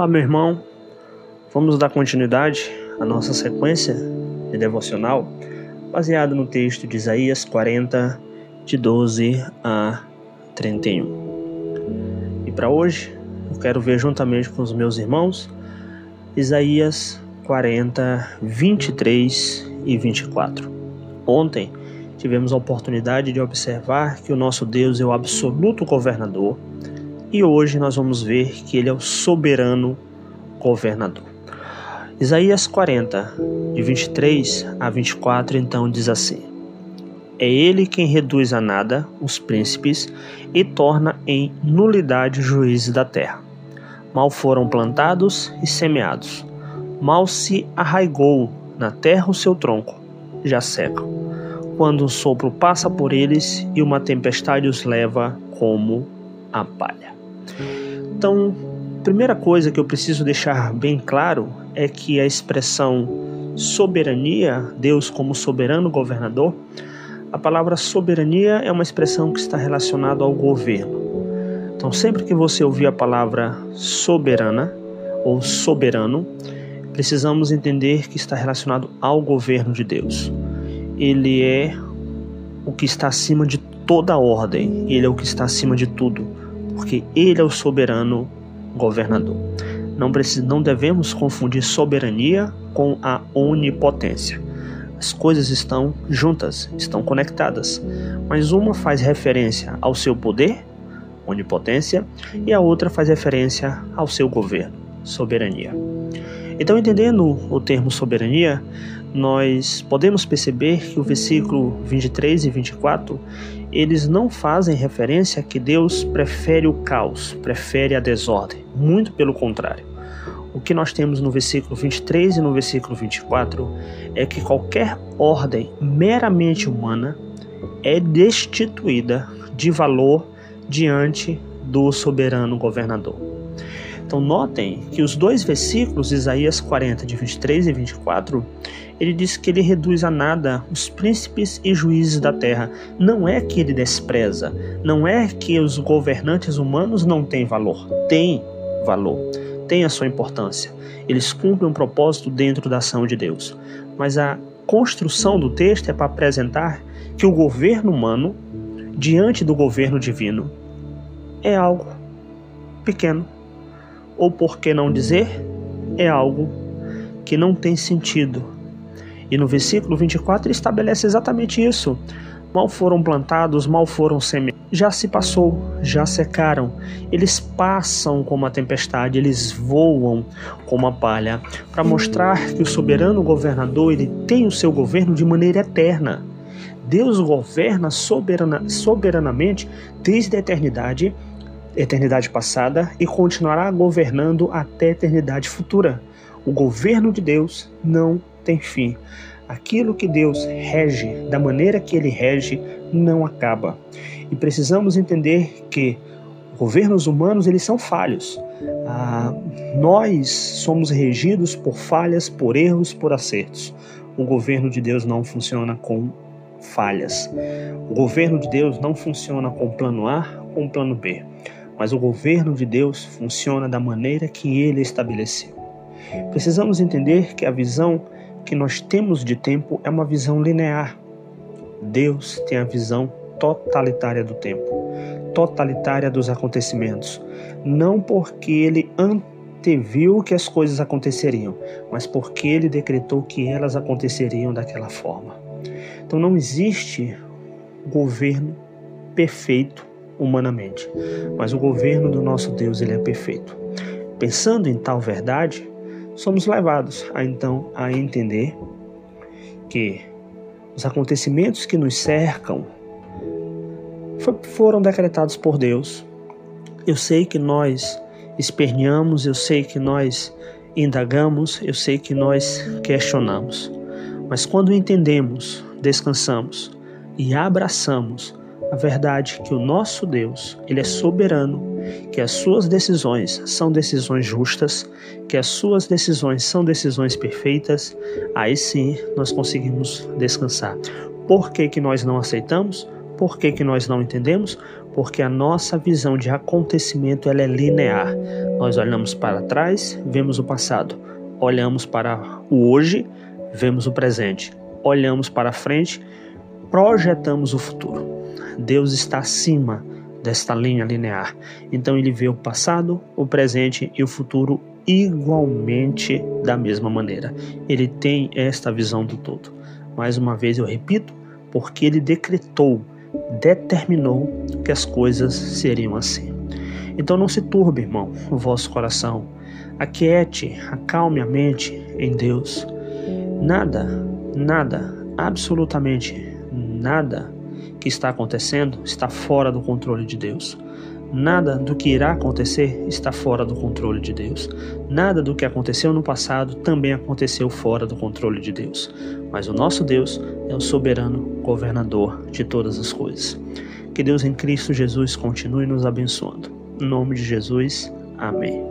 Olá, meu irmão. Vamos dar continuidade à nossa sequência de devocional baseada no texto de Isaías 40, de 12 a 31. E para hoje, eu quero ver juntamente com os meus irmãos Isaías 40, 23 e 24. Ontem tivemos a oportunidade de observar que o nosso Deus é o absoluto governador e hoje nós vamos ver que ele é o soberano governador. Isaías 40, de 23 a 24, então diz assim: É ele quem reduz a nada os príncipes e torna em nulidade os juízes da terra. Mal foram plantados e semeados, mal se arraigou na terra o seu tronco, já secam. Quando um sopro passa por eles e uma tempestade os leva como a palha. Então, primeira coisa que eu preciso deixar bem claro é que a expressão soberania, Deus como soberano governador, a palavra soberania é uma expressão que está relacionada ao governo. Então, sempre que você ouvir a palavra soberana ou soberano, precisamos entender que está relacionado ao governo de Deus. Ele é o que está acima de toda ordem, ele é o que está acima de tudo porque ele é o soberano governador. Não, precis, não devemos confundir soberania com a onipotência. As coisas estão juntas, estão conectadas, mas uma faz referência ao seu poder, onipotência, e a outra faz referência ao seu governo, soberania. Então, entendendo o termo soberania, nós podemos perceber que o versículo 23 e 24 eles não fazem referência a que Deus prefere o caos, prefere a desordem. Muito pelo contrário. O que nós temos no versículo 23 e no versículo 24 é que qualquer ordem meramente humana é destituída de valor diante do soberano governador. Então notem que os dois versículos, Isaías 40, de 23 e 24, ele diz que ele reduz a nada os príncipes e juízes da terra. Não é que ele despreza, não é que os governantes humanos não têm valor. Tem valor, tem a sua importância. Eles cumprem um propósito dentro da ação de Deus. Mas a construção do texto é para apresentar que o governo humano, diante do governo divino, é algo pequeno ou por que não dizer, é algo que não tem sentido. E no versículo 24 ele estabelece exatamente isso. Mal foram plantados, mal foram semeados. Já se passou, já secaram. Eles passam como a tempestade, eles voam como a palha, para mostrar que o soberano governador ele tem o seu governo de maneira eterna. Deus governa soberana, soberanamente desde a eternidade eternidade passada e continuará governando até a eternidade futura. O governo de Deus não tem fim. Aquilo que Deus rege, da maneira que ele rege, não acaba. E precisamos entender que governos humanos eles são falhos. Ah, nós somos regidos por falhas, por erros, por acertos. O governo de Deus não funciona com falhas. O governo de Deus não funciona com plano A ou plano B mas o governo de Deus funciona da maneira que ele estabeleceu. Precisamos entender que a visão que nós temos de tempo é uma visão linear. Deus tem a visão totalitária do tempo, totalitária dos acontecimentos, não porque ele anteviu que as coisas aconteceriam, mas porque ele decretou que elas aconteceriam daquela forma. Então não existe governo perfeito humanamente, mas o governo do nosso Deus ele é perfeito. Pensando em tal verdade, somos levados a então a entender que os acontecimentos que nos cercam foram decretados por Deus. Eu sei que nós esperneamos, eu sei que nós indagamos, eu sei que nós questionamos. Mas quando entendemos, descansamos e abraçamos a verdade que o nosso Deus, ele é soberano, que as suas decisões são decisões justas, que as suas decisões são decisões perfeitas, aí sim nós conseguimos descansar. Por que, que nós não aceitamos? Por que, que nós não entendemos? Porque a nossa visão de acontecimento ela é linear. Nós olhamos para trás, vemos o passado. Olhamos para o hoje, vemos o presente. Olhamos para frente, projetamos o futuro. Deus está acima desta linha linear. Então ele vê o passado, o presente e o futuro igualmente da mesma maneira. Ele tem esta visão do todo. Mais uma vez eu repito, porque ele decretou, determinou que as coisas seriam assim. Então não se turbe, irmão, o vosso coração. Aquiete, acalme a mente em Deus. Nada, nada, absolutamente nada que está acontecendo está fora do controle de Deus. Nada do que irá acontecer está fora do controle de Deus. Nada do que aconteceu no passado também aconteceu fora do controle de Deus. Mas o nosso Deus é o soberano governador de todas as coisas. Que Deus em Cristo Jesus continue nos abençoando. Em nome de Jesus, amém.